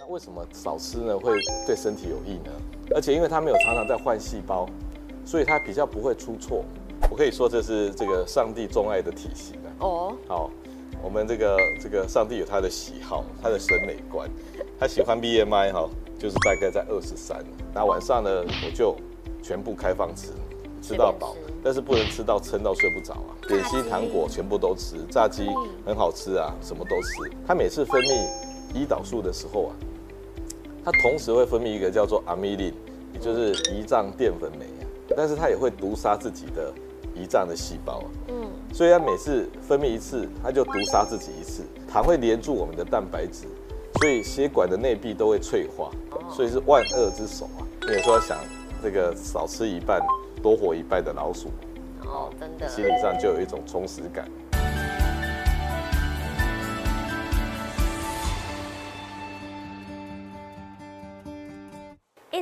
那为什么少吃呢会对身体有益呢？而且因为它没有常常在换细胞，所以它比较不会出错。我可以说这是这个上帝钟爱的体型啊。哦，好，我们这个这个上帝有他的喜好，他的审美观，他喜欢 BMI 哈，就是大概在二十三。那晚上呢，我就全部开放吃，吃到饱，但是不能吃到撑到睡不着啊。点心、糖果全部都吃，炸鸡很好吃啊，什么都吃。他每次分泌胰岛素的时候啊，他同时会分泌一个叫做阿米林，也就是胰脏淀粉酶啊，但是它也会毒杀自己的。胰脏的细胞，嗯，所以它每次分泌一次，它就毒杀自己一次。糖会连住我们的蛋白质，所以血管的内壁都会脆化，所以是万恶之首啊。你说想这个少吃一半，多活一半的老鼠，哦，真的，心理上就有一种充实感。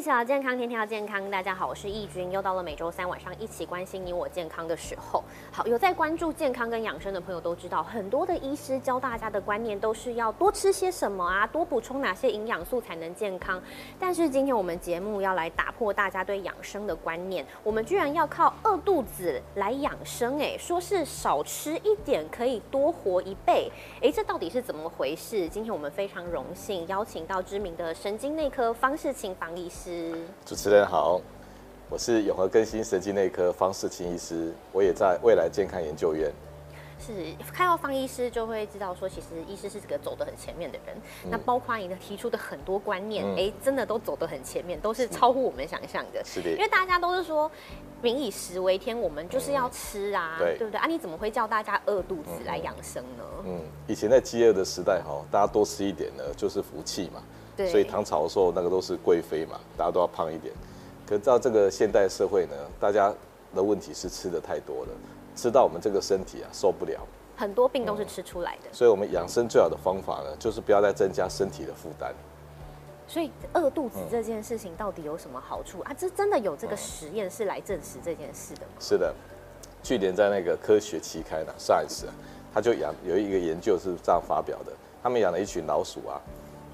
一起聊健康，天天要健康。大家好，我是易君，又到了每周三晚上一起关心你我健康的时候。好，有在关注健康跟养生的朋友都知道，很多的医师教大家的观念都是要多吃些什么啊，多补充哪些营养素才能健康。但是今天我们节目要来打破大家对养生的观念，我们居然要靠饿肚子来养生，哎，说是少吃一点可以多活一倍，哎，这到底是怎么回事？今天我们非常荣幸邀请到知名的神经内科方世清方医师。主持人好，我是永和更新神经内科方世清医师，我也在未来健康研究院。是看到方医师就会知道说，其实医师是这个走得很前面的人。那包括你的提出的很多观念，哎，真的都走得很前面，都是超乎我们想象的。是的，因为大家都是说“民以食为天”，我们就是要吃啊，对不对啊？你怎么会叫大家饿肚子来养生呢？嗯，以前在饥饿的时代哈，大家多吃一点呢，就是福气嘛。所以唐朝的时候，那个都是贵妃嘛，大家都要胖一点。可是到这个现代社会呢，大家的问题是吃的太多了，吃到我们这个身体啊受不了。很多病都是吃出来的。所以我们养生最好的方法呢，就是不要再增加身体的负担。所以饿肚子这件事情到底有什么好处啊？这真的有这个实验是来证实这件事的吗？是的，去年在那个科学期刊呢，Science，他就养有一个研究是这样发表的，他们养了一群老鼠啊。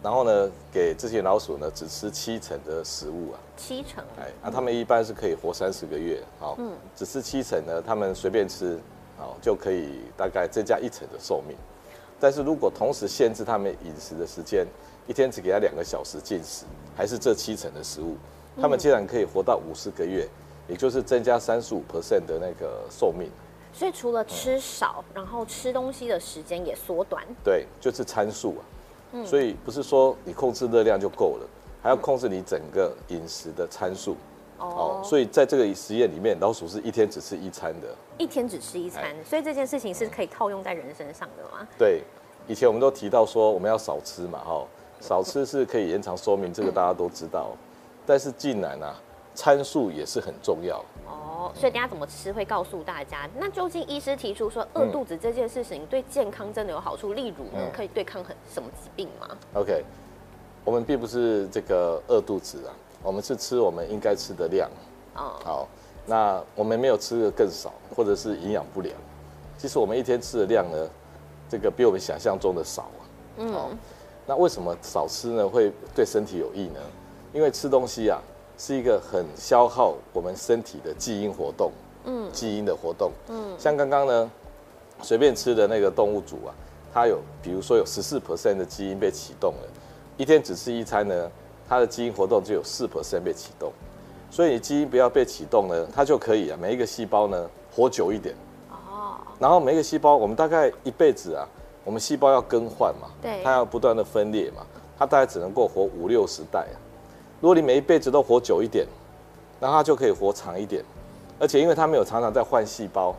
然后呢，给这些老鼠呢，只吃七成的食物啊。七成。哎，那他们一般是可以活三十个月，好，嗯，只吃七成呢，他们随便吃，好，就可以大概增加一成的寿命。但是如果同时限制他们饮食的时间，一天只给他两个小时进食，还是这七成的食物，他们竟然可以活到五十个月，也就是增加三十五 percent 的那个寿命。所以除了吃少，然后吃东西的时间也缩短。对，就是参数啊。所以不是说你控制热量就够了，还要控制你整个饮食的参数。哦，所以在这个实验里面，老鼠是一天只吃一餐的。一天只吃一餐，所以这件事情是可以套用在人身上的吗？对，以前我们都提到说我们要少吃嘛，哈，少吃是可以延长寿命，这个大家都知道。但是竟然啊，参数也是很重要。所以等下怎么吃会告诉大家。那究竟医师提出说饿肚子这件事情对健康真的有好处？例如呢，可以对抗很什么疾病吗？OK，我们并不是这个饿肚子啊，我们是吃我们应该吃的量。哦，好，那我们没有吃的更少，或者是营养不良。其实我们一天吃的量呢，这个比我们想象中的少啊。嗯，那为什么少吃呢会对身体有益呢？因为吃东西啊。是一个很消耗我们身体的基因活动，嗯，基因的活动，嗯，像刚刚呢，随便吃的那个动物组啊，它有，比如说有十四 percent 的基因被启动了，一天只吃一餐呢，它的基因活动就有四 percent 被启动，所以你基因不要被启动呢，它就可以啊，每一个细胞呢活久一点，哦，然后每一个细胞，我们大概一辈子啊，我们细胞要更换嘛，对，它要不断的分裂嘛，它大概只能够活五六十代啊。如果你每一辈子都活久一点，那它就可以活长一点，而且因为它没有常常在换细胞，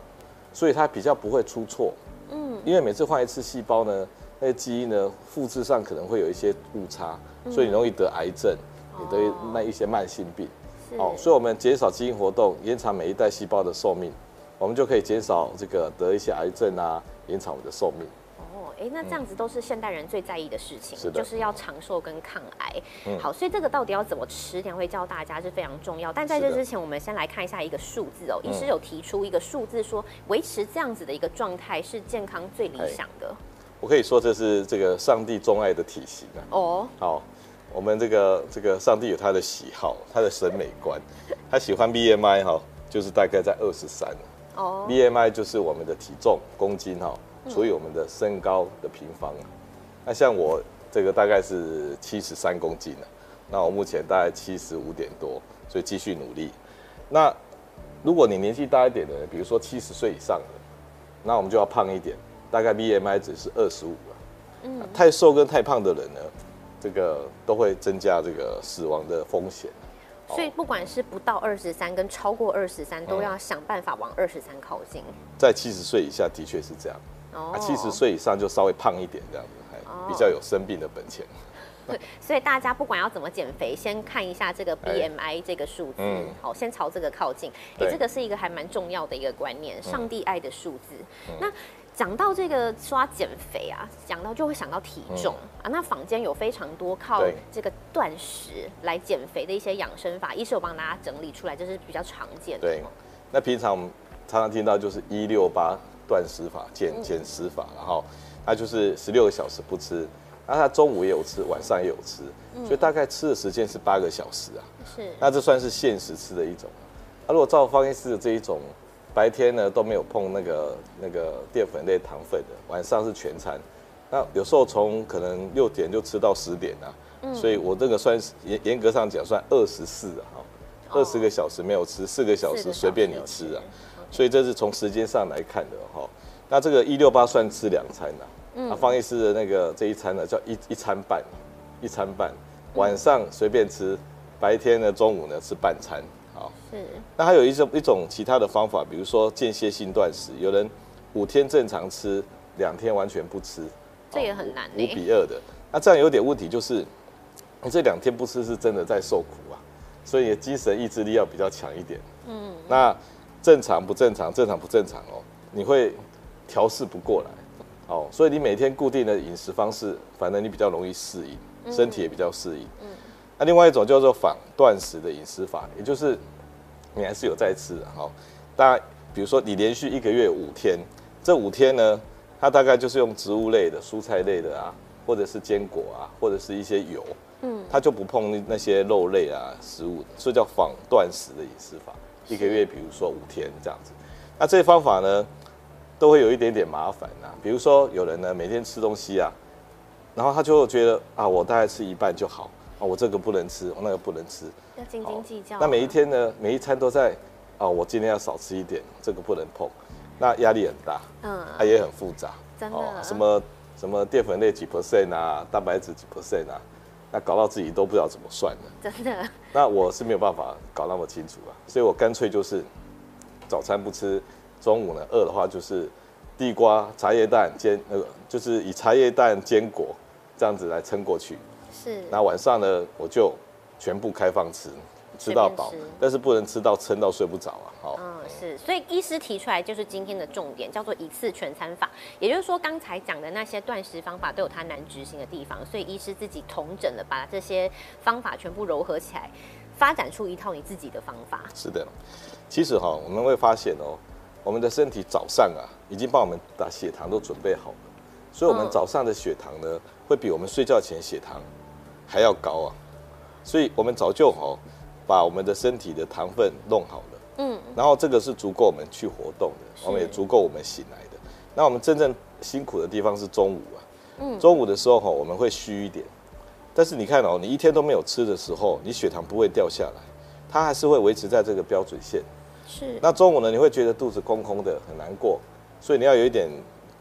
所以它比较不会出错。嗯，因为每次换一次细胞呢，那些基因呢复制上可能会有一些误差，所以你容易得癌症，你得那一些慢性病。哦，所以我们减少基因活动，延长每一代细胞的寿命，我们就可以减少这个得一些癌症啊，延长我们的寿命。哎，那这样子都是现代人最在意的事情，就是要长寿跟抗癌。好，所以这个到底要怎么吃，等下会教大家是非常重要。但在这之前，我们先来看一下一个数字哦。医师有提出一个数字，说维持这样子的一个状态是健康最理想的。我可以说这是这个上帝钟爱的体型啊。哦，好，我们这个这个上帝有他的喜好，他的审美观，他喜欢 BMI 哈，就是大概在二十三。哦，BMI 就是我们的体重公斤哈，除以我们的身高的平方。那像我这个大概是七十三公斤了，那我目前大概七十五点多，所以继续努力。那如果你年纪大一点的人，比如说七十岁以上的，那我们就要胖一点，大概 BMI 值是二十五了。嗯，太瘦跟太胖的人呢，这个都会增加这个死亡的风险。所以不管是不到二十三跟超过二十三，都要想办法往二十三靠近。在七十岁以下的确是这样，哦，七十岁以上就稍微胖一点这样子，还比较有生病的本钱。对，所以大家不管要怎么减肥，先看一下这个 BMI 这个数字，好，先朝这个靠近。哎，这个是一个还蛮重要的一个观念，上帝爱的数字。那。讲到这个刷减肥啊，讲到就会想到体重啊。那坊间有非常多靠这个断食来减肥的一些养生法，一是我帮大家整理出来，这是比较常见的。对，那平常我们常常听到就是一六八断食法、减减食法，然后他就是十六个小时不吃，那他中午也有吃，晚上也有吃，所以大概吃的时间是八个小时啊。是，那这算是限时吃的一种。那如果照方医师的这一种。白天呢都没有碰那个那个淀粉类糖分的，晚上是全餐。那有时候从可能六点就吃到十点啊，所以我这个算是严严格上讲算二十四啊，哈，二十个小时没有吃，四个小时随便你吃啊。所以这是从时间上来看的哈。那这个一六八算吃两餐呐，那方医师的那个这一餐呢叫一一餐半，一餐半，晚上随便吃，白天呢中午呢吃半餐。好，是。那还有一种一种其他的方法，比如说间歇性断食，有人五天正常吃，两天完全不吃，这也很难。五比二的，那这样有点问题，就是你这两天不吃是真的在受苦啊，所以精神意志力要比较强一点。嗯。那正常不正常？正常不正常哦？你会调试不过来，哦，所以你每天固定的饮食方式，反正你比较容易适应，身体也比较适应。嗯。那另外一种叫做仿断食的饮食法，也就是你还是有在吃的哈。大家比如说你连续一个月五天，这五天呢，它大概就是用植物类的、蔬菜类的啊，或者是坚果啊，或者是一些油，嗯，它就不碰那些肉类啊食物，所以叫仿断食的饮食法。一个月比如说五天这样子，那这些方法呢，都会有一点点麻烦啊。比如说有人呢每天吃东西啊，然后他就觉得啊，我大概吃一半就好。啊，我这个不能吃，我那个不能吃，要斤斤计较。那每一天呢，每一餐都在，啊，我今天要少吃一点，这个不能碰，那压力很大，嗯，它也很复杂，真的，什么什么淀粉类几 percent 啊，蛋白质几 percent 啊，那搞到自己都不知道怎么算了，真的。那我是没有办法搞那么清楚啊，所以我干脆就是早餐不吃，中午呢饿的话就是地瓜、茶叶蛋、煎那个，就是以茶叶蛋、坚果这样子来撑过去。是，那晚上呢，我就全部开放吃，吃到饱，但是不能吃到撑到睡不着啊。好，嗯，是，所以医师提出来就是今天的重点，叫做一次全餐法。也就是说，刚才讲的那些断食方法都有它难执行的地方，所以医师自己统整了，把这些方法全部糅合起来，发展出一套你自己的方法。是的，其实哈，我们会发现哦，我们的身体早上啊，已经帮我们把血糖都准备好了，所以我们早上的血糖呢，会比我们睡觉前血糖。还要高啊，所以我们早就好把我们的身体的糖分弄好了，嗯，然后这个是足够我们去活动的，我们也足够我们醒来的。那我们真正辛苦的地方是中午啊，嗯，中午的时候哈我们会虚一点，但是你看哦，你一天都没有吃的时候，你血糖不会掉下来，它还是会维持在这个标准线。是。那中午呢，你会觉得肚子空空的，很难过，所以你要有一点。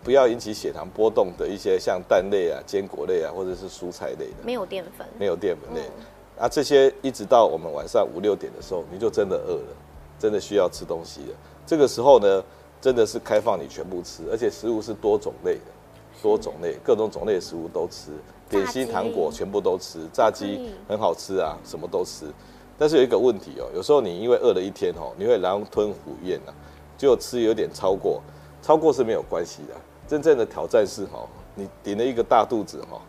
不要引起血糖波动的一些像蛋类啊、坚果类啊，或者是蔬菜类的，没有淀粉，没有淀粉类，啊，这些一直到我们晚上五六点的时候，你就真的饿了，真的需要吃东西了。这个时候呢，真的是开放你全部吃，而且食物是多种类的，多种类，各种种类的食物都吃，点心、糖果全部都吃，炸鸡很好吃啊，什么都吃。但是有一个问题哦，有时候你因为饿了一天哦，你会狼吞虎咽啊，就吃有点超过，超过是没有关系的。真正的挑战是哈，你顶了一个大肚子哈，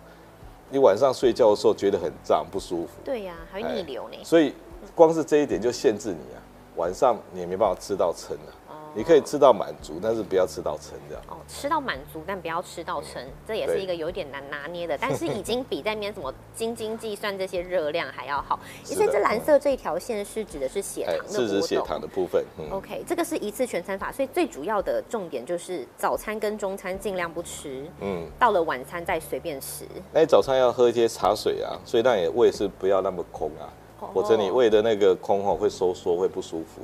你晚上睡觉的时候觉得很胀不舒服。对呀，还会逆流呢。所以光是这一点就限制你啊，晚上你也没办法吃到撑了。哦。你可以吃到满足，但是不要吃到撑这样。哦，吃到满足，但不要吃到撑，这也是一个有点难拿捏的。但是已经比在那边怎么斤斤计算这些热量还要好。所以这蓝色这一条线是指的是血糖的是指血糖的部分。嗯 OK，这个是一次全餐法，所以最主要的重点就是早餐跟中餐尽量不吃。嗯，到了晚餐再随便吃。那你早餐要喝一些茶水啊，所以让你胃是不要那么空啊，否则你胃的那个空吼会收缩，会不舒服。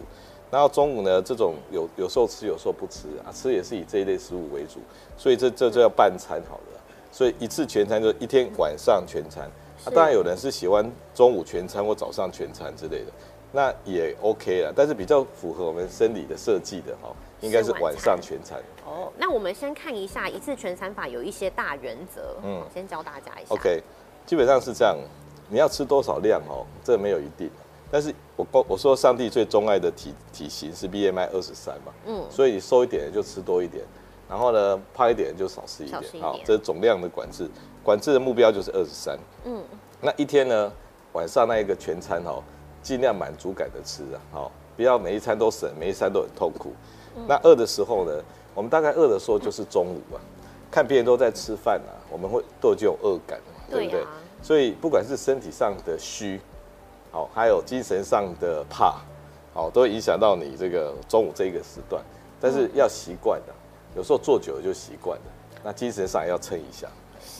然后中午呢，这种有有时候吃，有时候不吃啊，吃也是以这一类食物为主，所以这这就要半餐好了。所以一次全餐就一天晚上全餐。啊，当然有人是喜欢中午全餐或早上全餐之类的，那也 OK 了。但是比较符合我们生理的设计的哈，应该是晚上全餐。哦，那我们先看一下一次全餐法有一些大原则，嗯，先教大家一下。OK，基本上是这样，你要吃多少量哦，这没有一定。但是我我我说上帝最钟爱的体体型是 BMI 二十三嘛，嗯，所以瘦一点就吃多一点，然后呢胖一点就少吃一点，好，这是总量的管制，管制的目标就是二十三，嗯，那一天呢晚上那一个全餐哦，尽量满足感的吃啊，好，不要每一餐都省，每一餐都很痛苦。那饿的时候呢，我们大概饿的时候就是中午啊，看别人都在吃饭啊，我们会都有这种饿感，对不对？所以不管是身体上的虚。好，还有精神上的怕，好，都会影响到你这个中午这个时段。但是要习惯的，有时候坐久了就习惯了。那精神上也要撑一下。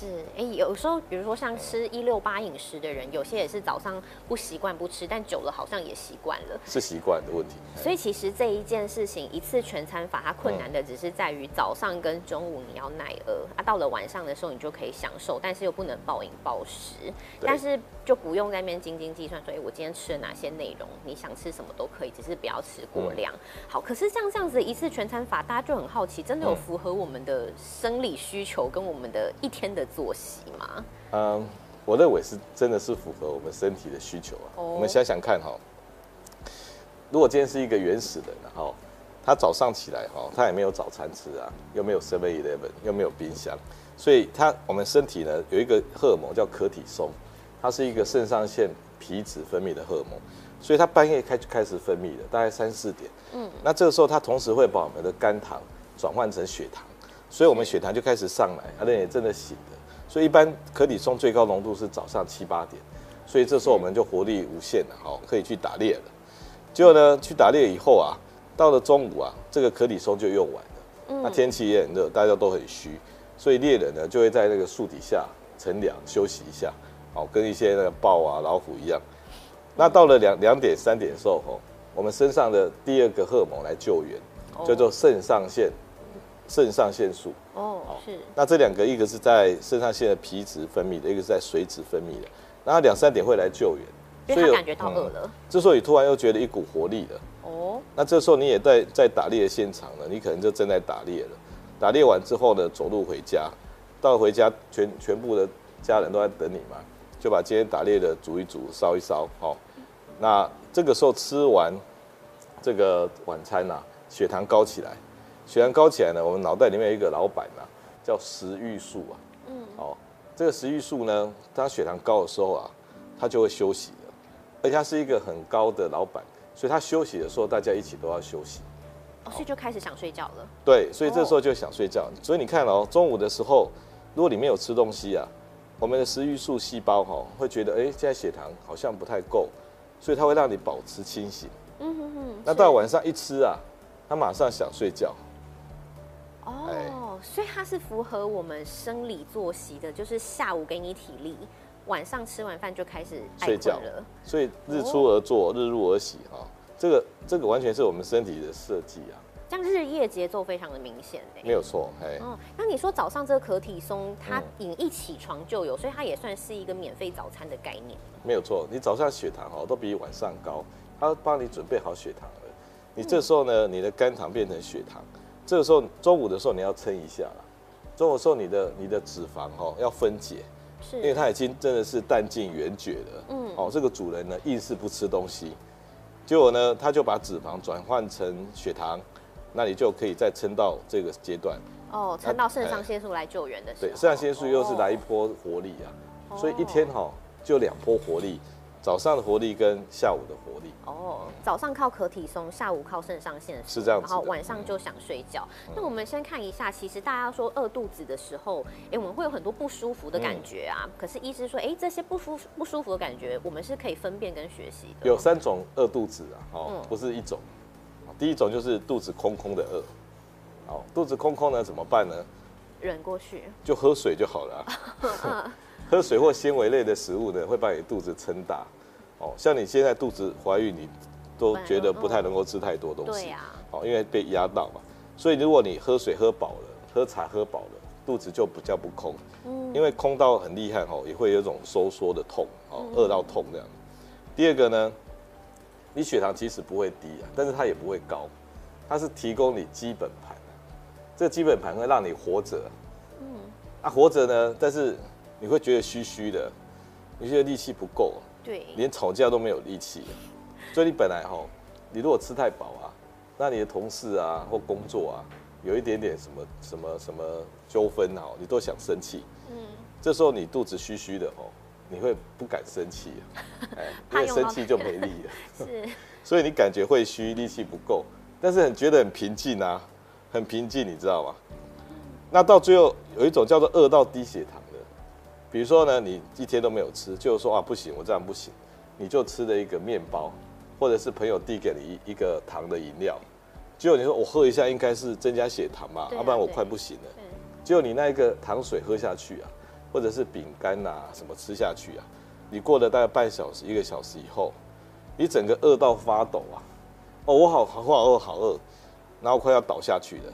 是，哎，有时候比如说像吃一六八饮食的人，有些也是早上不习惯不吃，但久了好像也习惯了。是习惯的问题。所以其实这一件事情，一次全餐法，它困难的只是在于早上跟中午你要耐饿，啊，到了晚上的时候你就可以享受，但是又不能暴饮暴食。但是就不用在那边斤斤计算，所以，我今天吃了哪些内容？你想吃什么都可以，只是不要吃过量。好，可是像这样子一次全餐法，大家就很好奇，真的有符合我们的生理需求跟我们的一天的作息吗？嗯，我认为是真的是符合我们身体的需求啊。我们想想看哈，如果今天是一个原始人，哈，他早上起来哈，他也没有早餐吃啊，又没有 Seven Eleven，又没有冰箱。所以他我们身体呢有一个荷尔蒙叫可体松，它是一个肾上腺皮质分泌的荷尔蒙，所以它半夜开开始分泌的，大概三四点，嗯，那这个时候它同时会把我们的肝糖转换成血糖，所以我们血糖就开始上来，而且也真的醒的，所以一般可体松最高浓度是早上七八点，所以这时候我们就活力无限了，好，可以去打猎了。结果呢，去打猎以后啊，到了中午啊，这个可体松就用完了，那天气也很热，大家都很虚。所以猎人呢，就会在那个树底下乘凉休息一下，好，跟一些那个豹啊、老虎一样。那到了两两点、三点的时候，哦，我们身上的第二个荷尔蒙来救援，叫做肾上腺肾上腺素。哦，是。那这两个，一个是在肾上腺的皮质分泌的，一个是在水脂分泌的。然后两三点会来救援，所以感觉到饿了。这时候你突然又觉得一股活力了。哦。那这时候你也在在打猎的现场了，你可能就正在打猎了。打猎完之后呢，走路回家，到回家全全部的家人都在等你嘛，就把今天打猎的煮一煮，烧一烧，哦，那这个时候吃完这个晚餐呐，血糖高起来，血糖高起来呢，我们脑袋里面有一个老板呐，叫食欲素啊，嗯，哦，这个食欲素呢，当血糖高的时候啊，他就会休息的，而且他是一个很高的老板，所以他休息的时候，大家一起都要休息。哦所以就开始想睡觉了。对，所以这时候就想睡觉。所以你看哦，中午的时候，如果你没有吃东西啊，我们的食欲素细胞哈会觉得，哎，现在血糖好像不太够，所以它会让你保持清醒。嗯哼哼。那到晚上一吃啊，他马上想睡觉。哦，所以它是符合我们生理作息的，就是下午给你体力，晚上吃完饭就开始睡觉了。所以日出而作，日入而息哈。这个这个完全是我们身体的设计啊，这样日夜节奏非常的明显没有错，哎，哦，那你说早上这个可体松，它你一起床就有，所以它也算是一个免费早餐的概念。没有错，你早上血糖哦都比晚上高，它帮你准备好血糖了。你这时候呢，你的肝糖变成血糖，这个时候中午的时候你要撑一下了。中午时候你的你的脂肪哈要分解，是，因为它已经真的是弹尽援绝了。嗯，哦，这个主人呢硬是不吃东西。结果呢，他就把脂肪转换成血糖，那你就可以再撑到这个阶段。哦，撑到肾上腺素来救援的时候。对，肾上腺素又是来一波活力啊，所以一天哈就两波活力，早上的活力跟下午的活力。哦，早上靠可体松，下午靠肾上腺素，是这样子。然后晚上就想睡觉。那我们先看一下，其实大家说饿肚子的时候，哎，我们会有很多不舒服的感觉啊。可是医师说，哎，这些不舒不舒服的感觉，我们是可以分辨跟学习的。有三种饿肚子啊，哦，不是一种。第一种就是肚子空空的饿。好，肚子空空呢怎么办呢？忍过去，就喝水就好了。喝水或纤维类的食物呢，会把你肚子撑大。哦，像你现在肚子怀孕，你都觉得不太能够吃太多东西。对呀。哦，因为被压到嘛。所以如果你喝水喝饱了，喝茶喝饱了，肚子就比较不空。嗯。因为空到很厉害哦，也会有一种收缩的痛哦，饿到痛这样。第二个呢，你血糖其实不会低啊，但是它也不会高，它是提供你基本盘。这个基本盘会让你活着。嗯。啊，活着呢，但是。你会觉得虚虚的，你觉得力气不够，对，连吵架都没有力气，所以你本来哈，你如果吃太饱啊，那你的同事啊或工作啊，有一点点什么什么什么纠纷哈，你都想生气，嗯，这时候你肚子虚虚的哦，你会不敢生气，哎，因为生气就没力了，是，所以你感觉会虚，力气不够，但是很觉得很平静啊，很平静，你知道吗？那到最后有一种叫做饿到低血糖。比如说呢，你一天都没有吃，就说啊不行，我这样不行，你就吃了一个面包，或者是朋友递给你一一个糖的饮料，结果你说我喝一下应该是增加血糖嘛，要不然我快不行了。结果你那一个糖水喝下去啊，或者是饼干呐什么吃下去啊，你过了大概半小时一个小时以后，你整个饿到发抖啊，哦我好好饿好饿，然后快要倒下去了。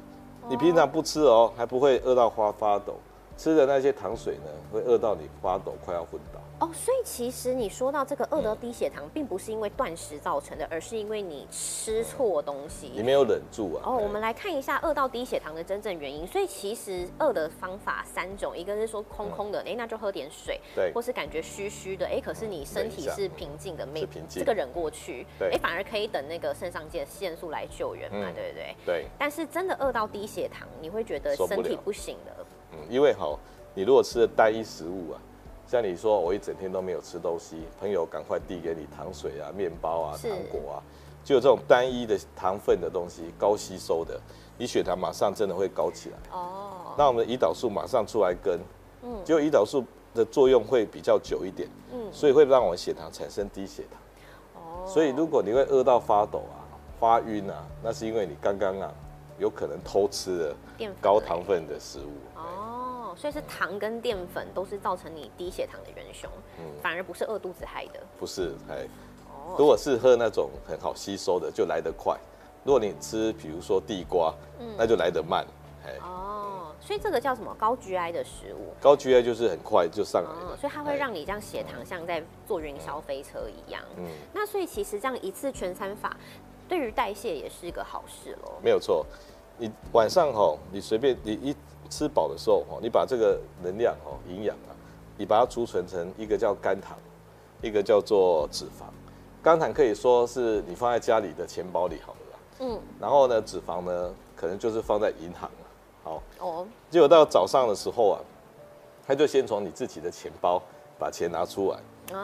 你平常不吃哦，还不会饿到发发抖。吃的那些糖水呢，会饿到你发抖，快要昏倒。哦，所以其实你说到这个饿得低血糖，并不是因为断食造成的，而是因为你吃错东西，你没有忍住啊。哦，我们来看一下饿到低血糖的真正原因。所以其实饿的方法三种，一个是说空空的，哎，那就喝点水，对，或是感觉虚虚的，哎，可是你身体是平静的，没平静，这个忍过去，哎，反而可以等那个肾上腺腺素来救援嘛，对不对？对。但是真的饿到低血糖，你会觉得身体不行的。嗯，因为好。你如果吃的单一食物啊，像你说我一整天都没有吃东西，朋友赶快递给你糖水啊、面包啊、糖果啊，就有这种单一的糖分的东西，高吸收的，你血糖马上真的会高起来。哦。那我们胰岛素马上出来跟，嗯，结果胰岛素的作用会比较久一点，嗯，所以会让我们血糖产生低血糖。哦。所以如果你会饿到发抖啊、发晕啊，那是因为你刚刚啊有可能偷吃了高糖分的食物。哦。所以是糖跟淀粉都是造成你低血糖的元凶，嗯，反而不是饿肚子害的。不是，哎，哦，如果是喝那种很好吸收的，就来得快；如果你吃，比如说地瓜，嗯，那就来得慢，哎。哦，所以这个叫什么高 GI 的食物？高 GI 就是很快就上来了，所以它会让你这样血糖像在坐云霄飞车一样。嗯，那所以其实这样一次全餐法，对于代谢也是一个好事喽。没有错，你晚上吼，你随便你一。吃饱的时候，哦，你把这个能量，哦，营养啊，你把它储存成一个叫肝糖，一个叫做脂肪。肝糖可以说是你放在家里的钱包里好了啦，嗯。然后呢，脂肪呢，可能就是放在银行了，好。哦。结果到早上的时候啊，他就先从你自己的钱包把钱拿出来，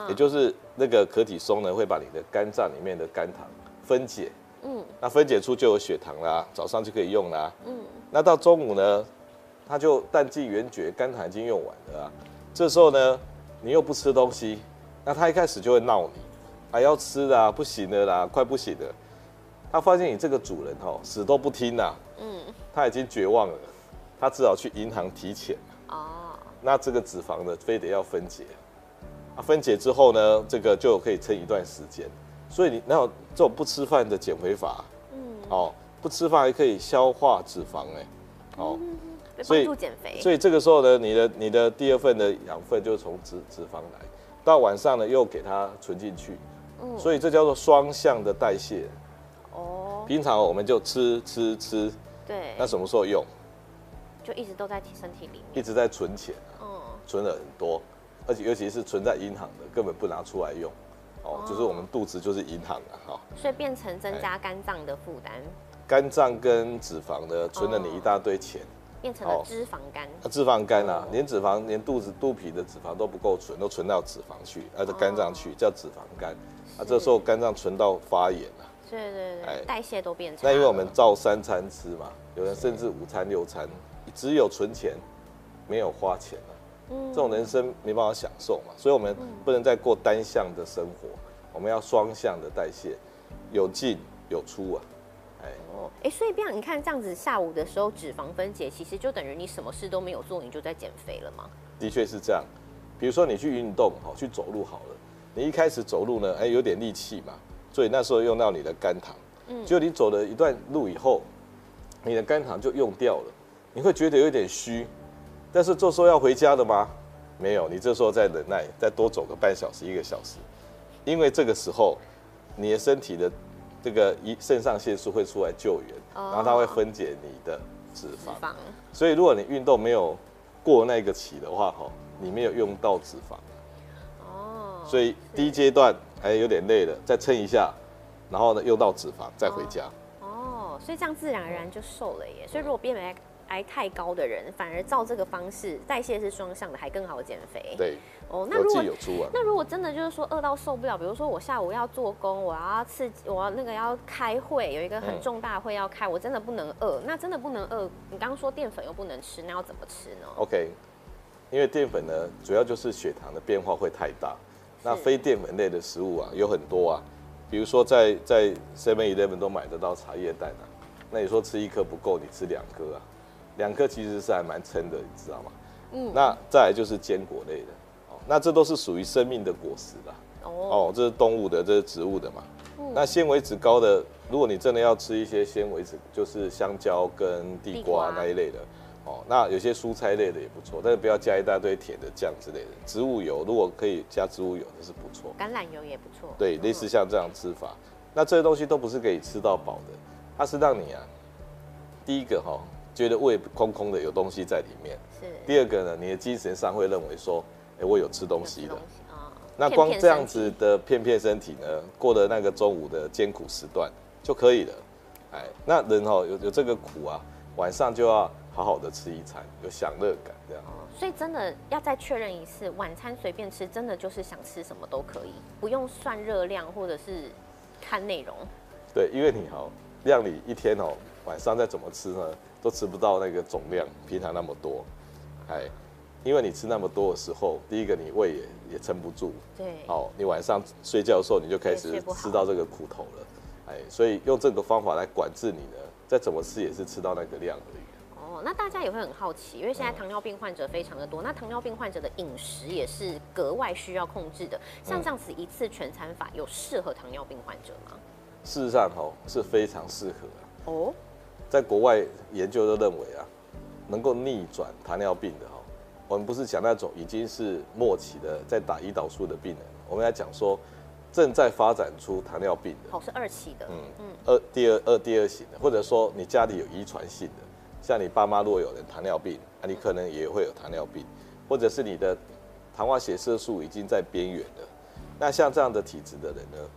也就是那个可体松呢，会把你的肝脏里面的肝糖分解，嗯。那分解出就有血糖啦，早上就可以用啦，嗯。那到中午呢？他就淡季元绝，肝糖已经用完了啊。这时候呢，你又不吃东西，那他一开始就会闹你，还要吃的，不行的啦，快不行了。他发现你这个主人哦，死都不听呐，嗯，他已经绝望了，他只好去银行提钱。哦，那这个脂肪呢，非得要分解，啊，分解之后呢，这个就可以撑一段时间。所以你那有这种不吃饭的减肥法，嗯，哦，不吃饭还可以消化脂肪哎，哦。所以减肥，所以这个时候呢，你的你的第二份的养分就是从脂脂肪来，到晚上呢又给它存进去，嗯，所以这叫做双向的代谢。哦，平常我们就吃吃吃，对，那什么时候用？就一直都在身体里面，一直在存钱，嗯，存了很多，而且尤其是存在银行的，根本不拿出来用，哦，就是我们肚子就是银行啊哈，所以变成增加肝脏的负担。肝脏跟脂肪呢，存了你一大堆钱。变成了脂肪肝。脂肪肝啊，连脂肪连肚子肚皮的脂肪都不够存，都存到脂肪去，而且肝脏去叫脂肪肝。啊，这时候肝脏存到发炎了。对对对，代谢都变差。那因为我们照三餐吃嘛，有人甚至五餐六餐，只有存钱，没有花钱了。嗯，这种人生没办法享受嘛，所以我们不能再过单向的生活，我们要双向的代谢，有进有出啊。哎哦，哎，所以这样你看这样子，下午的时候脂肪分解，其实就等于你什么事都没有做，你就在减肥了吗？的确是这样。比如说你去运动，好去走路好了，你一开始走路呢，哎有点力气嘛。所以那时候用到你的肝糖，嗯，就你走了一段路以后，你的肝糖就用掉了，你会觉得有点虚，但是这时候要回家的吗？没有，你这时候再忍耐，再多走个半小时一个小时，因为这个时候你的身体的这个一肾上腺素会出来救援，然后它会分解你的脂肪，所以如果你运动没有过那个期的话，哈，你没有用到脂肪，哦，所以第一阶段。哎，有点累了，再撑一下，然后呢，用到脂肪再回家。哦，所以这样自然而然就瘦了耶。所以如果 BMI 太高的人，反而照这个方式代谢是双向的，还更好减肥。对。哦，那如果有出啊。那如果真的就是说饿到受不了，比如说我下午要做工，我要刺激，我要那个要开会，有一个很重大会要开，我真的不能饿。那真的不能饿，你刚刚说淀粉又不能吃，那要怎么吃呢？OK，因为淀粉呢，主要就是血糖的变化会太大。那非淀粉类的食物啊，有很多啊，比如说在在 Seven Eleven 都买得到茶叶蛋啊，那你说吃一颗不够，你吃两颗啊，两颗其实是还蛮撑的，你知道吗？嗯。那再来就是坚果类的，哦，那这都是属于生命的果实啦。哦。哦，这是动物的，这是植物的嘛。嗯。那纤维质高的，如果你真的要吃一些纤维质，就是香蕉跟地瓜那一类的。哦，那有些蔬菜类的也不错，但是不要加一大堆甜的酱之类的。植物油如果可以加植物油，那是不错。橄榄油也不错。对，类似像这样吃法，那这些东西都不是可以吃到饱的，它是让你啊，第一个哈，觉得胃空空的，有东西在里面。是。第二个呢，你的精神上会认为说，哎，我有吃东西的。那光这样子的片片身体呢，过了那个中午的艰苦时段就可以了。哎，那人哦有有这个苦啊，晚上就要。好好的吃一餐，有享乐感这样。所以真的要再确认一次，晚餐随便吃，真的就是想吃什么都可以，不用算热量或者是看内容。对，因为你好，让你一天哦，晚上再怎么吃呢，都吃不到那个总量，平常那么多。哎，因为你吃那么多的时候，第一个你胃也也撑不住。对。哦，你晚上睡觉的时候，你就开始吃到这个苦头了。哎，所以用这个方法来管制你呢，再怎么吃也是吃到那个量而已。哦那大家也会很好奇，因为现在糖尿病患者非常的多，那糖尿病患者的饮食也是格外需要控制的。像这样子一次全餐法，有适合糖尿病患者吗？事实上，哦是非常适合哦。在国外研究都认为啊，能够逆转糖尿病的哈，我们不是讲那种已经是末期的在打胰岛素的病人，我们要讲说正在发展出糖尿病的，哦是二期的，嗯嗯，二第二二第二型的，或者说你家里有遗传性的。像你爸妈如果有人糖尿病，啊你可能也会有糖尿病，或者是你的糖化血色素已经在边缘了。那像这样的体质的人呢，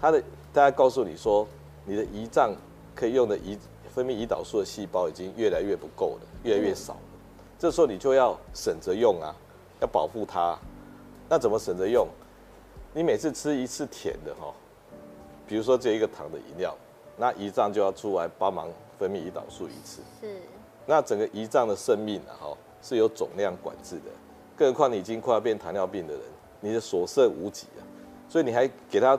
他的大家告诉你说，你的胰脏可以用的胰分泌胰岛素的细胞已经越来越不够了，越来越少了。这时候你就要省着用啊，要保护它。那怎么省着用？你每次吃一次甜的哈，比如说这一个糖的饮料，那胰脏就要出来帮忙分泌胰岛素一次。是。那整个胰脏的生命啊，哈，是有总量管制的，更何况你已经快要变糖尿病的人，你的所剩无几啊，所以你还给他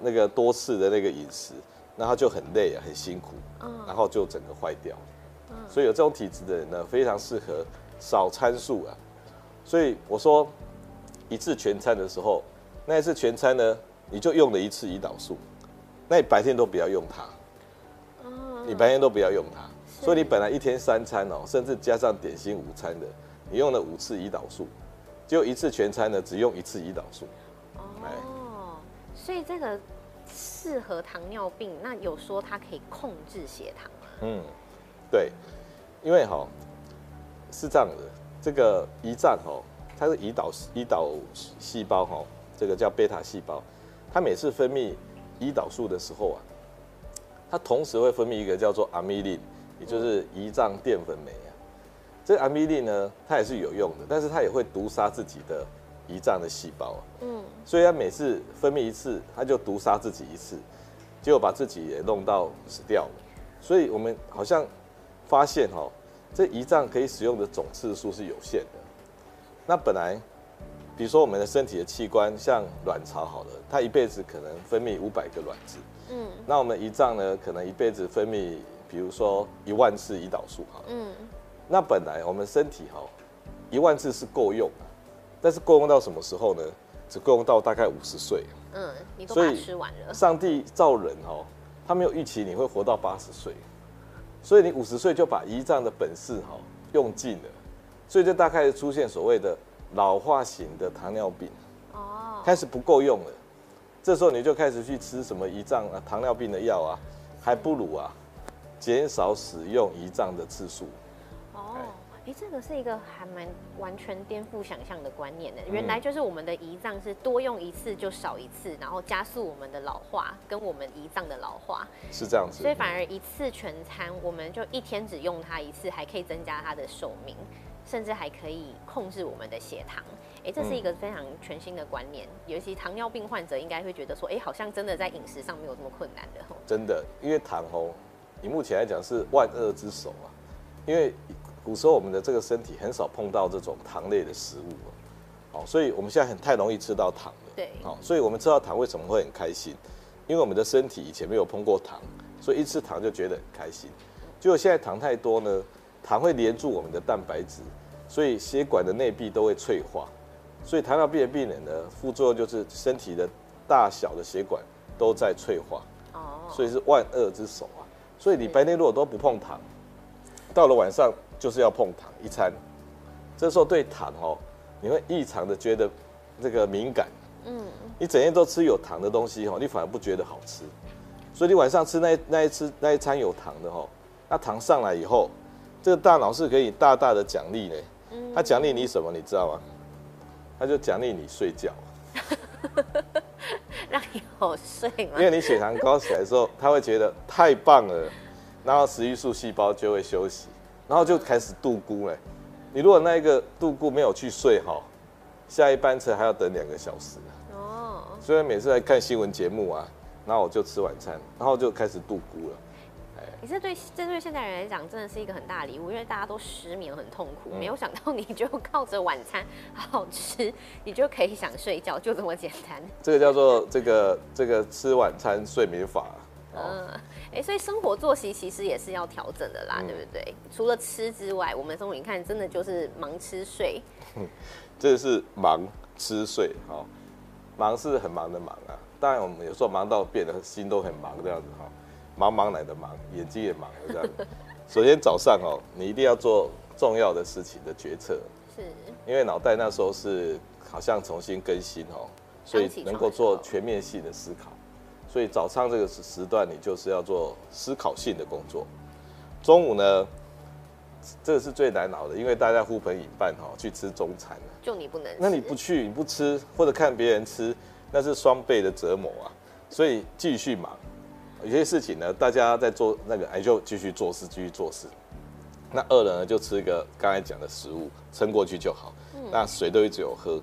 那个多次的那个饮食，那他就很累啊，很辛苦，然后就整个坏掉，所以有这种体质的人呢，非常适合少餐数啊，所以我说一次全餐的时候，那一次全餐呢，你就用了一次胰岛素，那你白天都不要用它，你白天都不要用它。所以你本来一天三餐哦，甚至加上点心午餐的，你用了五次胰岛素，就一次全餐呢只用一次胰岛素。哦，所以这个适合糖尿病，那有说它可以控制血糖吗？嗯，对，因为哈是这样的，这个胰脏哦，它是胰岛胰岛细胞哈，这个叫贝塔细胞，它每次分泌胰岛素的时候啊，它同时会分泌一个叫做阿米林。也就是胰脏淀粉酶啊，这个阿米利呢，它也是有用的，但是它也会毒杀自己的胰脏的细胞。嗯，所以它每次分泌一次，它就毒杀自己一次，结果把自己也弄到死掉了。所以我们好像发现哈，这胰脏可以使用的总次数是有限的。那本来，比如说我们的身体的器官，像卵巢好了，它一辈子可能分泌五百个卵子。嗯，那我们胰脏呢，可能一辈子分泌，比如说一万次胰岛素哈。嗯。那本来我们身体哈，一万次是够用，但是够用到什么时候呢？只够用到大概五十岁。嗯，你都把吃完了。上帝造人哈，他没有预期你会活到八十岁，所以你五十岁就把胰脏的本事哈用尽了，所以就大概出现所谓的老化型的糖尿病。哦。开始不够用了，这时候你就开始去吃什么胰脏啊、糖尿病的药啊，还不如啊减少使用胰脏的次数。哎，这个是一个还蛮完全颠覆想象的观念的。原来就是我们的胰脏是多用一次就少一次，然后加速我们的老化，跟我们胰脏的老化是这样子。所以反而一次全餐，我们就一天只用它一次，还可以增加它的寿命，甚至还可以控制我们的血糖。哎，这是一个非常全新的观念。尤其糖尿病患者应该会觉得说，哎，好像真的在饮食上没有这么困难的。真的，因为糖哦，你目前来讲是万恶之首啊，因为。古时候我们的这个身体很少碰到这种糖类的食物，好，所以我们现在很太容易吃到糖了。对，好，所以我们吃到糖为什么会很开心？因为我们的身体以前没有碰过糖，所以一吃糖就觉得很开心。结果现在糖太多呢，糖会连住我们的蛋白质，所以血管的内壁都会脆化。所以糖尿病的病人呢，副作用就是身体的大小的血管都在脆化。哦，所以是万恶之首啊。所以你白天如果都不碰糖，到了晚上。就是要碰糖一餐，这时候对糖哦，你会异常的觉得这个敏感。嗯，你整天都吃有糖的东西哦，你反而不觉得好吃。所以你晚上吃那那一吃那一餐有糖的哦，那糖上来以后，这个大脑是可以大大的奖励呢。嗯，它奖励你什么？你知道吗？它就奖励你睡觉，让你好睡吗？因为你血糖高起来的时候，他会觉得太棒了，然后食欲素细胞就会休息。然后就开始度孤了。你如果那一个度孤没有去睡好，下一班车还要等两个小时。哦。所以每次来看新闻节目啊，然后我就吃晚餐，然后就开始度孤了。哎，你这对这对现代人来讲真的是一个很大礼物，因为大家都失眠很痛苦，没有想到你就靠着晚餐好好吃，你就可以想睡觉，就这么简单。这个叫做这个这个吃晚餐睡眠法。嗯，哎，所以生活作息其实也是要调整的啦，对不对？除了吃之外，我们生活你看，真的就是忙吃睡。这是忙吃睡，哈，忙是很忙的忙啊。当然，我们有时候忙到变得心都很忙这样子哈，忙忙来的忙，眼睛也忙了这样子。首先早上哦，你一定要做重要的事情的决策，是因为脑袋那时候是好像重新更新哦，所以能够做全面性的思考。所以早上这个时时段，你就是要做思考性的工作。中午呢，这个是最难熬的，因为大家呼朋引伴哈去吃中餐就你不能，那你不去，你不吃，或者看别人吃，那是双倍的折磨啊。所以继续忙，有些事情呢，大家在做那个，哎，就继续做事，继续做事。那饿了呢，就吃一个刚才讲的食物，撑过去就好。那水都一直有喝。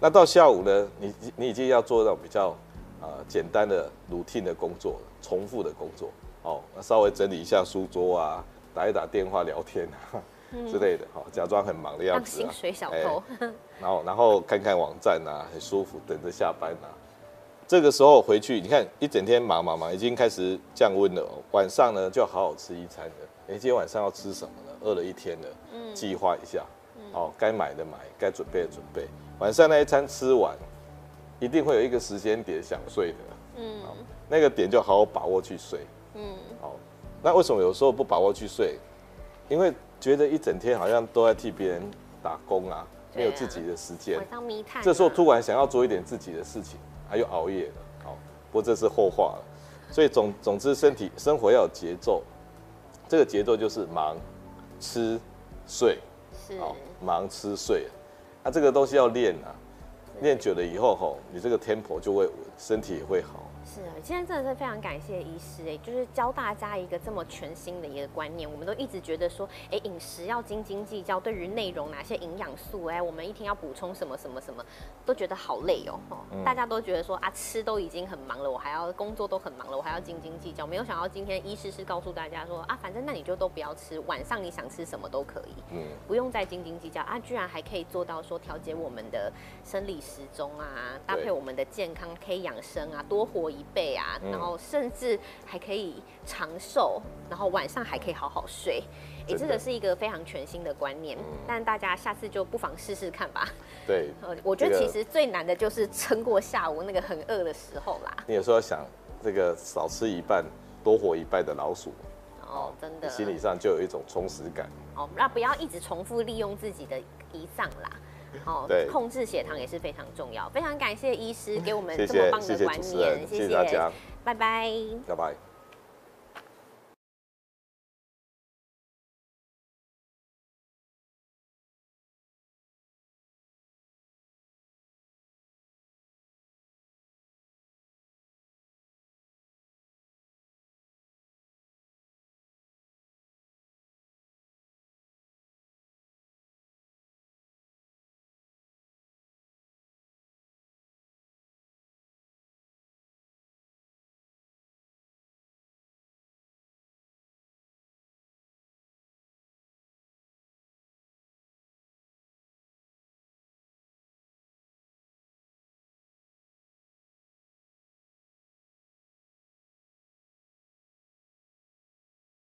那到下午呢，你你已经要做到比较。啊，简单的 routine 的工作，重复的工作，哦，稍微整理一下书桌啊，打一打电话聊天啊之类的，好，假装很忙的样子啊。薪水小偷。然后，然后看看网站啊，很舒服，等着下班啊。这个时候回去，你看一整天忙忙忙，已经开始降温了。哦晚上呢，就好好吃一餐了。哎，今天晚上要吃什么呢？饿了一天了，嗯，计划一下，哦，该买的买，该准备的准备。晚上那一餐吃完。一定会有一个时间点想睡的，嗯，那个点就好好把握去睡，嗯，好，那为什么有时候不把握去睡？因为觉得一整天好像都在替别人打工啊，没有自己的时间。这时候突然想要做一点自己的事情，还有熬夜了，好，不过这是后话了。所以总总之，身体生活要有节奏，这个节奏就是忙、吃、睡，是，忙吃睡，那这个东西要练啊。练久了以后吼，你这个 tempo 就会身体也会好，是啊，今天真的是非常感谢医师哎，就是教大家一个这么全新的一个观念。我们都一直觉得说，哎，饮食要斤斤计较，对于内容哪些营养素，哎，我们一天要补充什么什么什么，都觉得好累哦。大家都觉得说啊，吃都已经很忙了，我还要工作都很忙了，我还要斤斤计较。没有想到今天医师是告诉大家说啊，反正那你就都不要吃，晚上你想吃什么都可以，嗯，不用再斤斤计较啊。居然还可以做到说调节我们的生理时钟啊，搭配我们的健康，可以养生啊，多活一倍。啊，然后甚至还可以长寿，然后晚上还可以好好睡，哎，这个是一个非常全新的观念。但大家下次就不妨试试看吧。对，呃，我觉得其实最难的就是撑过下午那个很饿的时候啦。你有时候想这个少吃一半，多活一半的老鼠，哦，真的，心理上就有一种充实感。哦，那不要一直重复利用自己的胰脏啦。哦，控制血糖也是非常重要。非常感谢医师给我们这么棒的观念，谢谢大家，拜拜，拜拜。